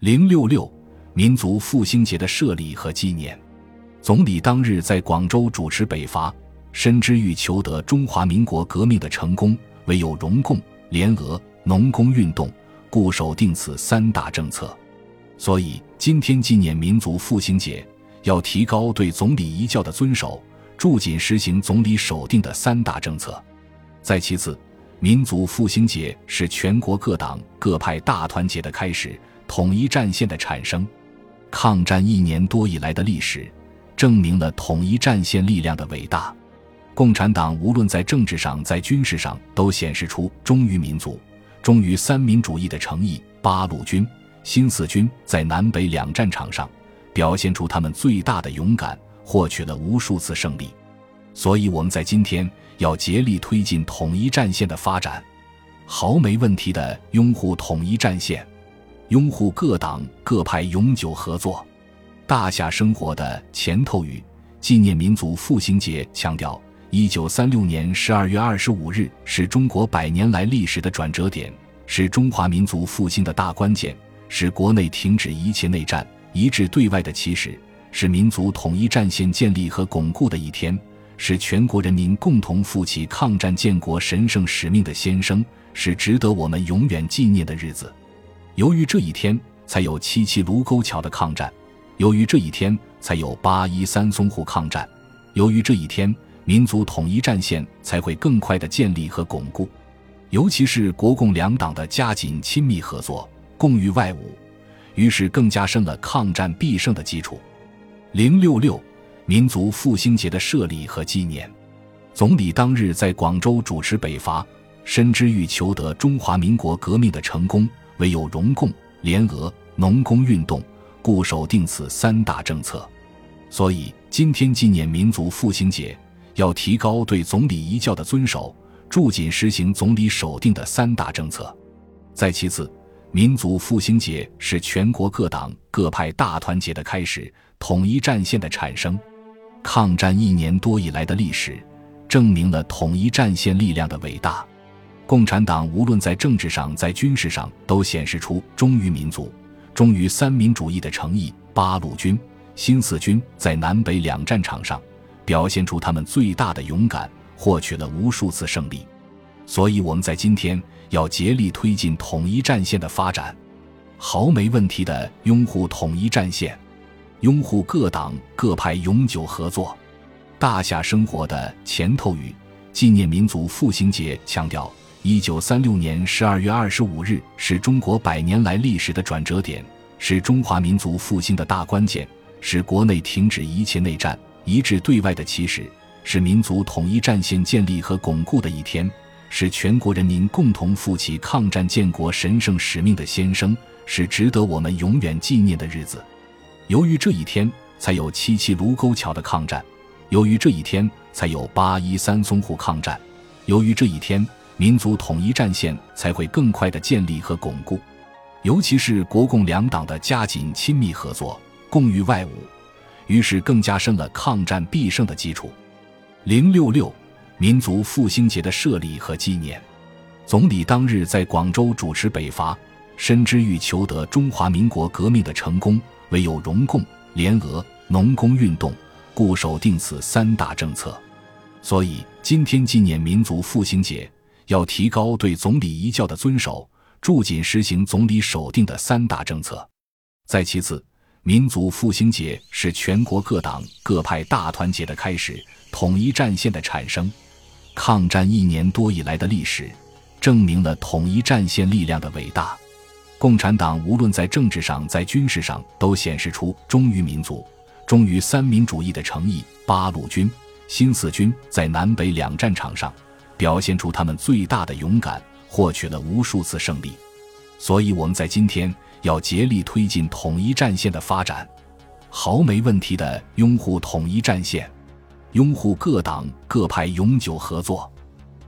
零六六民族复兴节的设立和纪念。总理当日在广州主持北伐，深知欲求得中华民国革命的成功，唯有容共、联俄、农工运动，固守定此三大政策。所以今天纪念民族复兴节，要提高对总理遗教的遵守，注紧实行总理守定的三大政策。再其次，民族复兴节是全国各党各派大团结的开始，统一战线的产生。抗战一年多以来的历史，证明了统一战线力量的伟大。共产党无论在政治上、在军事上，都显示出忠于民族、忠于三民主义的诚意。八路军。新四军在南北两战场上表现出他们最大的勇敢，获取了无数次胜利。所以我们在今天要竭力推进统一战线的发展，毫没问题的拥护统一战线，拥护各党各派永久合作。大夏生活的前头语纪念民族复兴节强调：一九三六年十二月二十五日是中国百年来历史的转折点，是中华民族复兴的大关键。是国内停止一切内战、一致对外的起始，是民族统一战线建立和巩固的一天，是全国人民共同负起抗战建国神圣使命的先声，是值得我们永远纪念的日子。由于这一天才有七七卢沟桥的抗战，由于这一天才有八一三淞沪抗战，由于这一天民族统一战线才会更快的建立和巩固，尤其是国共两党的加紧亲密合作。共御外侮，于是更加深了抗战必胜的基础。零六六民族复兴节的设立和纪念，总理当日在广州主持北伐，深知欲求得中华民国革命的成功，唯有容共、联俄、农工运动，固守定此三大政策。所以今天纪念民族复兴节，要提高对总理遗教的遵守，注紧实行总理守定的三大政策。再其次。民族复兴节是全国各党各派大团结的开始，统一战线的产生。抗战一年多以来的历史，证明了统一战线力量的伟大。共产党无论在政治上、在军事上，都显示出忠于民族、忠于三民主义的诚意。八路军、新四军在南北两战场上表现出他们最大的勇敢，获取了无数次胜利。所以我们在今天。要竭力推进统一战线的发展，毫没问题的拥护统一战线，拥护各党各派永久合作。大夏生活的前头语纪念民族复兴节强调：一九三六年十二月二十五日是中国百年来历史的转折点，是中华民族复兴的大关键，是国内停止一切内战、一致对外的起始，是民族统一战线建立和巩固的一天。是全国人民共同负起抗战建国神圣使命的先声，是值得我们永远纪念的日子。由于这一天才有七七卢沟桥的抗战，由于这一天才有八一三淞沪抗战，由于这一天民族统一战线才会更快的建立和巩固，尤其是国共两党的加紧亲密合作，共御外侮，于是更加深了抗战必胜的基础。零六六。民族复兴节的设立和纪念，总理当日在广州主持北伐，深知欲求得中华民国革命的成功，唯有容共、联俄、农工运动，固守定此三大政策。所以今天纪念民族复兴节，要提高对总理遗教的遵守，注紧实行总理首定的三大政策。再其次，民族复兴节是全国各党各派大团结的开始，统一战线的产生。抗战一年多以来的历史，证明了统一战线力量的伟大。共产党无论在政治上、在军事上，都显示出忠于民族、忠于三民主义的诚意。八路军、新四军在南北两战场上表现出他们最大的勇敢，获取了无数次胜利。所以我们在今天要竭力推进统一战线的发展，毫没问题的拥护统一战线。拥护各党各派永久合作。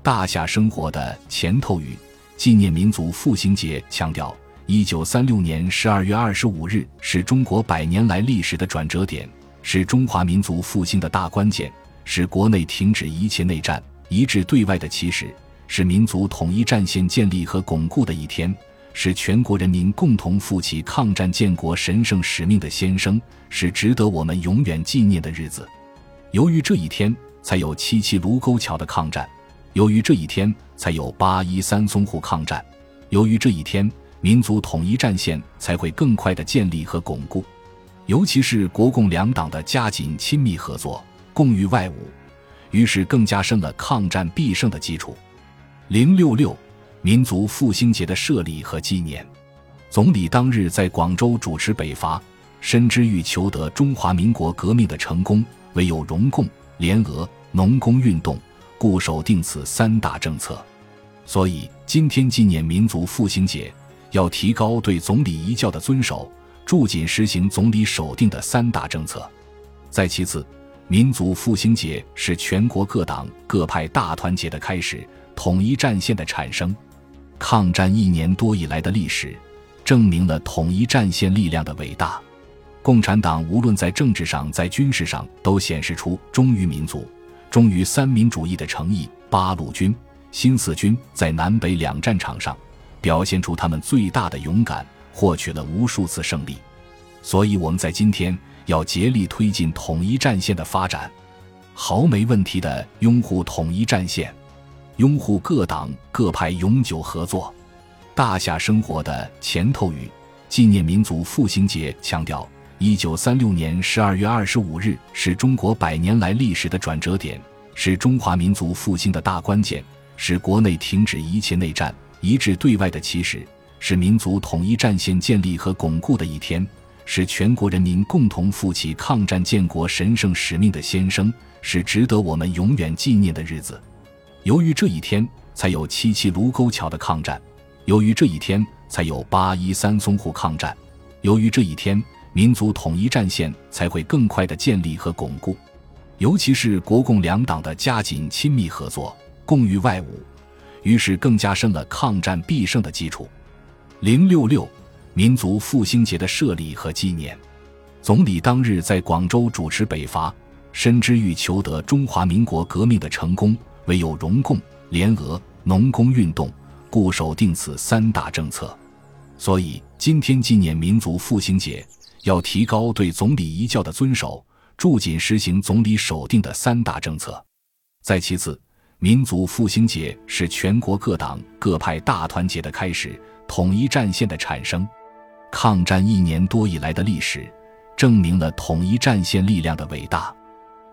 大夏生活的前头语纪念民族复兴节强调：一九三六年十二月二十五日是中国百年来历史的转折点，是中华民族复兴的大关键，是国内停止一切内战、一致对外的起始，是民族统一战线建立和巩固的一天，是全国人民共同负起抗战建国神圣使命的先声，是值得我们永远纪念的日子。由于这一天，才有七七卢沟桥的抗战；由于这一天，才有八一三淞沪抗战；由于这一天，民族统一战线才会更快的建立和巩固。尤其是国共两党的加紧亲密合作，共御外侮，于是更加深了抗战必胜的基础。零六六。民族复兴节的设立和纪念，总理当日在广州主持北伐，深知欲求得中华民国革命的成功，唯有容共、联俄、农工运动，固守定此三大政策。所以今天纪念民族复兴节，要提高对总理遗教的遵守，注紧实行总理守定的三大政策。再其次，民族复兴节是全国各党各派大团结的开始，统一战线的产生。抗战一年多以来的历史，证明了统一战线力量的伟大。共产党无论在政治上、在军事上，都显示出忠于民族、忠于三民主义的诚意。八路军、新四军在南北两战场上，表现出他们最大的勇敢，获取了无数次胜利。所以，我们在今天要竭力推进统一战线的发展，毫没问题的拥护统一战线。拥护各党各派永久合作，大夏生活的前头语纪念民族复兴节强调：一九三六年十二月二十五日是中国百年来历史的转折点，是中华民族复兴的大关键，是国内停止一切内战、一致对外的起始，是民族统一战线建立和巩固的一天，是全国人民共同负起抗战建国神圣使命的先声，是值得我们永远纪念的日子。由于这一天，才有七七卢沟桥的抗战；由于这一天，才有八一三淞沪抗战；由于这一天，民族统一战线才会更快的建立和巩固。尤其是国共两党的加紧亲密合作，共御外侮，于是更加深了抗战必胜的基础。零六六，民族复兴节的设立和纪念，总理当日在广州主持北伐，深知欲求得中华民国革命的成功。唯有容共、联俄、农工运动，固守定此三大政策。所以今天纪念民族复兴节，要提高对总理遗教的遵守，注紧实行总理守定的三大政策。再其次，民族复兴节是全国各党各派大团结的开始，统一战线的产生。抗战一年多以来的历史，证明了统一战线力量的伟大。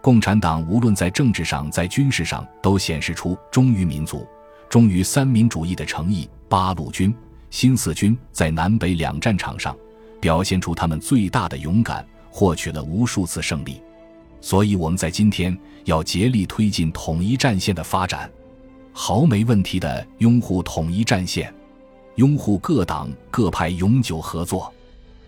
共产党无论在政治上、在军事上，都显示出忠于民族、忠于三民主义的诚意。八路军、新四军在南北两战场上，表现出他们最大的勇敢，获取了无数次胜利。所以，我们在今天要竭力推进统一战线的发展，毫没问题的拥护统一战线，拥护各党各派永久合作。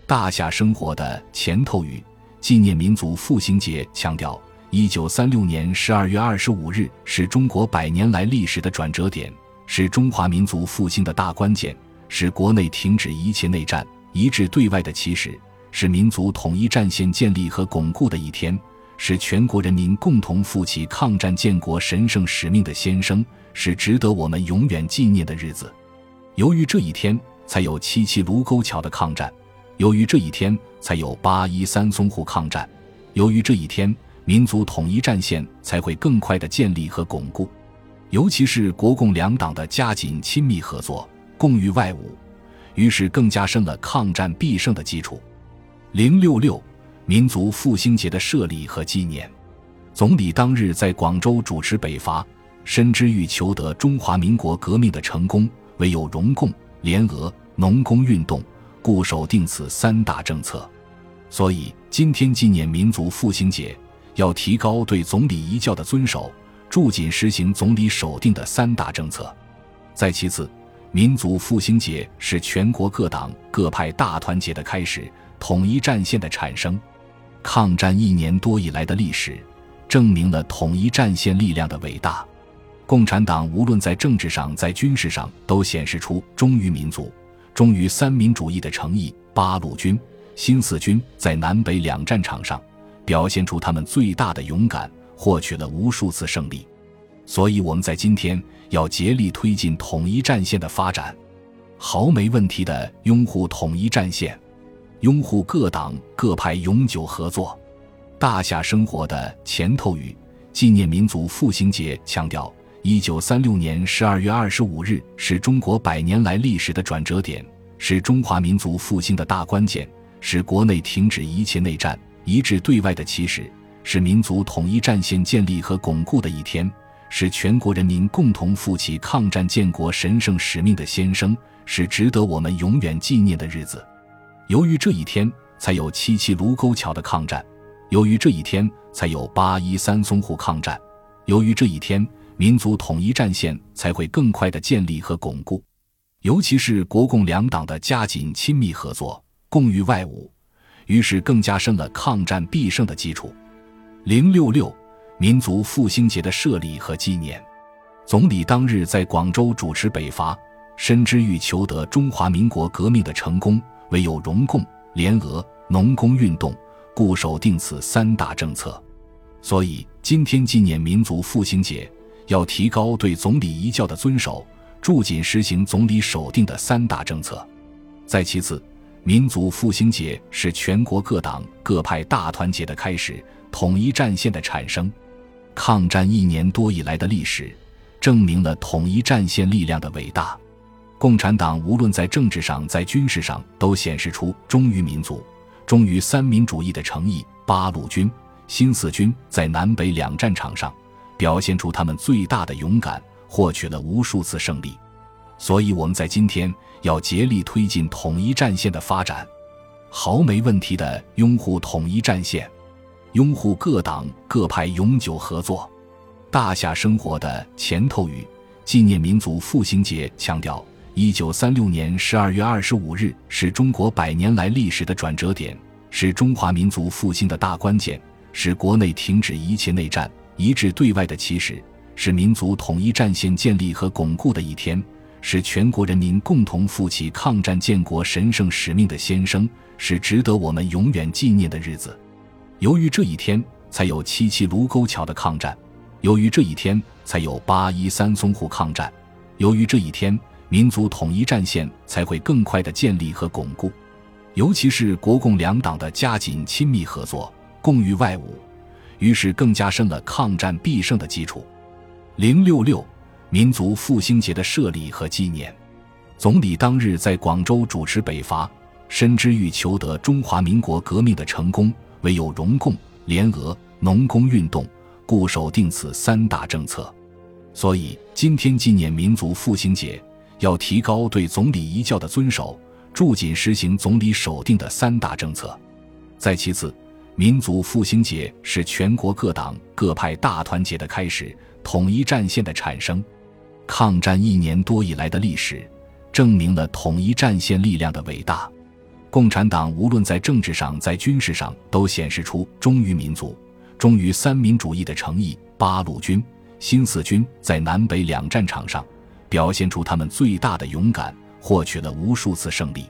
大夏生活的前头语纪念民族复兴节强调。一九三六年十二月二十五日是中国百年来历史的转折点，是中华民族复兴的大关键，是国内停止一切内战、一致对外的起始，是民族统一战线建立和巩固的一天，是全国人民共同负起抗战建国神圣使命的先声，是值得我们永远纪念的日子。由于这一天，才有七七卢沟桥的抗战；由于这一天，才有八一三淞沪抗战；由于这一天。民族统一战线才会更快的建立和巩固，尤其是国共两党的加紧亲密合作，共御外侮，于是更加深了抗战必胜的基础。零六六，民族复兴节的设立和纪念，总理当日在广州主持北伐，深知欲求得中华民国革命的成功，唯有容共、联俄、农工运动，固守定此三大政策。所以今天纪念民族复兴节。要提高对总理遗教的遵守，注紧实行总理守定的三大政策。再其次，民族复兴节是全国各党各派大团结的开始，统一战线的产生。抗战一年多以来的历史，证明了统一战线力量的伟大。共产党无论在政治上、在军事上，都显示出忠于民族、忠于三民主义的诚意。八路军、新四军在南北两战场上。表现出他们最大的勇敢，获取了无数次胜利。所以我们在今天要竭力推进统一战线的发展，毫没问题的拥护统一战线，拥护各党各派永久合作。大夏生活的前头语纪念民族复兴节强调：一九三六年十二月二十五日是中国百年来历史的转折点，是中华民族复兴的大关键，是国内停止一切内战、一致对外的起始，是民族统一战线建立和巩固的一天，是全国人民共同负起抗战建国神圣使命的先声，是值得我们永远纪念的日子。由于这一天，才有七七卢沟桥的抗战。由于这一天才有八一三淞沪抗战，由于这一天民族统一战线才会更快的建立和巩固，尤其是国共两党的加紧亲密合作，共御外侮，于是更加深了抗战必胜的基础。零六六民族复兴节的设立和纪念，总理当日在广州主持北伐，深知欲求得中华民国革命的成功，唯有容共、联俄、农工运动。固守定此三大政策，所以今天纪念民族复兴节，要提高对总理遗教的遵守，注紧实行总理守定的三大政策。再其次，民族复兴节是全国各党各派大团结的开始，统一战线的产生。抗战一年多以来的历史，证明了统一战线力量的伟大。共产党无论在政治上，在军事上，都显示出忠于民族。忠于三民主义的诚意，八路军、新四军在南北两战场上表现出他们最大的勇敢，获取了无数次胜利。所以我们在今天要竭力推进统一战线的发展，毫没问题的拥护统一战线，拥护各党各派永久合作。大夏生活的前头语纪念民族复兴节强调。一九三六年十二月二十五日是中国百年来历史的转折点，是中华民族复兴的大关键，是国内停止一切内战、一致对外的起始，是民族统一战线建立和巩固的一天，是全国人民共同负起抗战建国神圣使命的先声，是值得我们永远纪念的日子。由于这一天，才有七七卢沟桥的抗战；由于这一天，才有八一三淞沪抗战；由于这一天。民族统一战线才会更快的建立和巩固，尤其是国共两党的加紧亲密合作，共御外侮，于是更加深了抗战必胜的基础。零六六民族复兴节的设立和纪念，总理当日在广州主持北伐，深知欲求得中华民国革命的成功，唯有容共、联俄、农工运动，固守定此三大政策。所以今天纪念民族复兴节。要提高对总理遗教的遵守，注紧实行总理守定的三大政策。再其次，民族复兴节是全国各党各派大团结的开始，统一战线的产生。抗战一年多以来的历史，证明了统一战线力量的伟大。共产党无论在政治上，在军事上，都显示出忠于民族、忠于三民主义的诚意。八路军、新四军在南北两战场上。表现出他们最大的勇敢，获取了无数次胜利，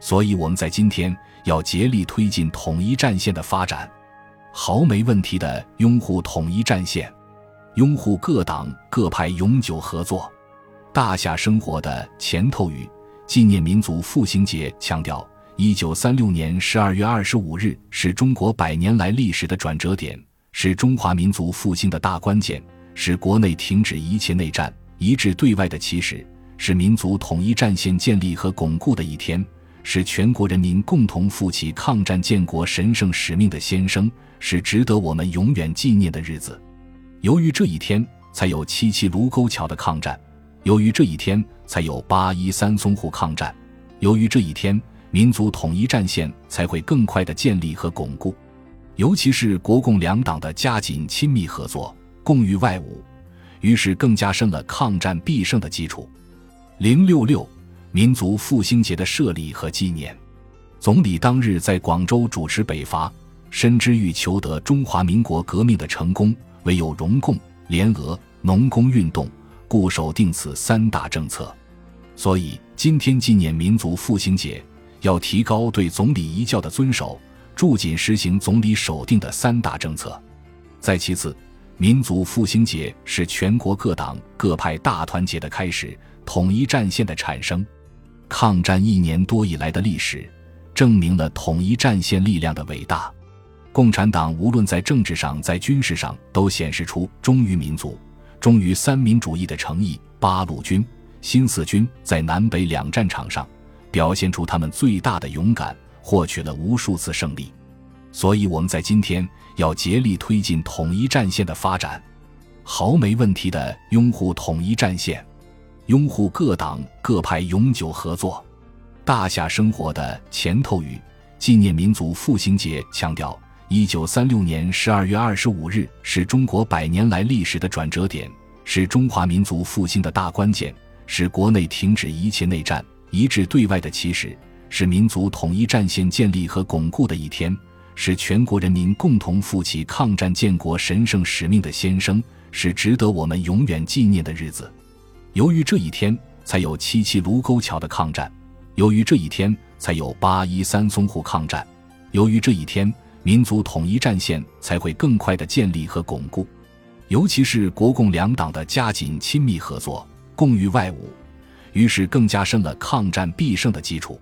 所以我们在今天要竭力推进统一战线的发展，毫没问题的拥护统一战线，拥护各党各派永久合作。大夏生活的前头语纪念民族复兴节强调：一九三六年十二月二十五日是中国百年来历史的转折点，是中华民族复兴的大关键，是国内停止一切内战。一致对外的起始，是民族统一战线建立和巩固的一天，是全国人民共同负起抗战建国神圣使命的先声，是值得我们永远纪念的日子。由于这一天，才有七七卢沟桥的抗战；由于这一天，才有八一三淞沪抗战；由于这一天，民族统一战线才会更快的建立和巩固，尤其是国共两党的加紧亲密合作，共御外侮。于是更加深了抗战必胜的基础。零六六民族复兴节的设立和纪念，总理当日在广州主持北伐，深知欲求得中华民国革命的成功，唯有容共、联俄、农工运动，固守定此三大政策。所以今天纪念民族复兴节，要提高对总理遗教的遵守，注紧实行总理守定的三大政策。再其次。民族复兴节是全国各党各派大团结的开始，统一战线的产生。抗战一年多以来的历史，证明了统一战线力量的伟大。共产党无论在政治上、在军事上，都显示出忠于民族、忠于三民主义的诚意。八路军、新四军在南北两战场上表现出他们最大的勇敢，获取了无数次胜利。所以，我们在今天要竭力推进统一战线的发展，毫没问题的拥护统一战线，拥护各党各派永久合作。大夏生活的前头语纪念民族复兴节强调。一九三六年十二月二十五日是中国百年来历史的转折点，是中华民族复兴的大关键，是国内停止一切内战、一致对外的起始，是民族统一战线建立和巩固的一天，是全国人民共同负起抗战建国神圣使命的先声，是值得我们永远纪念的日子。由于这一天，才有七七卢沟桥的抗战；由于这一天，才有八一三淞沪抗战；由于这一天。民族统一战线才会更快的建立和巩固，尤其是国共两党的加紧亲密合作，共御外侮，于是更加深了抗战必胜的基础。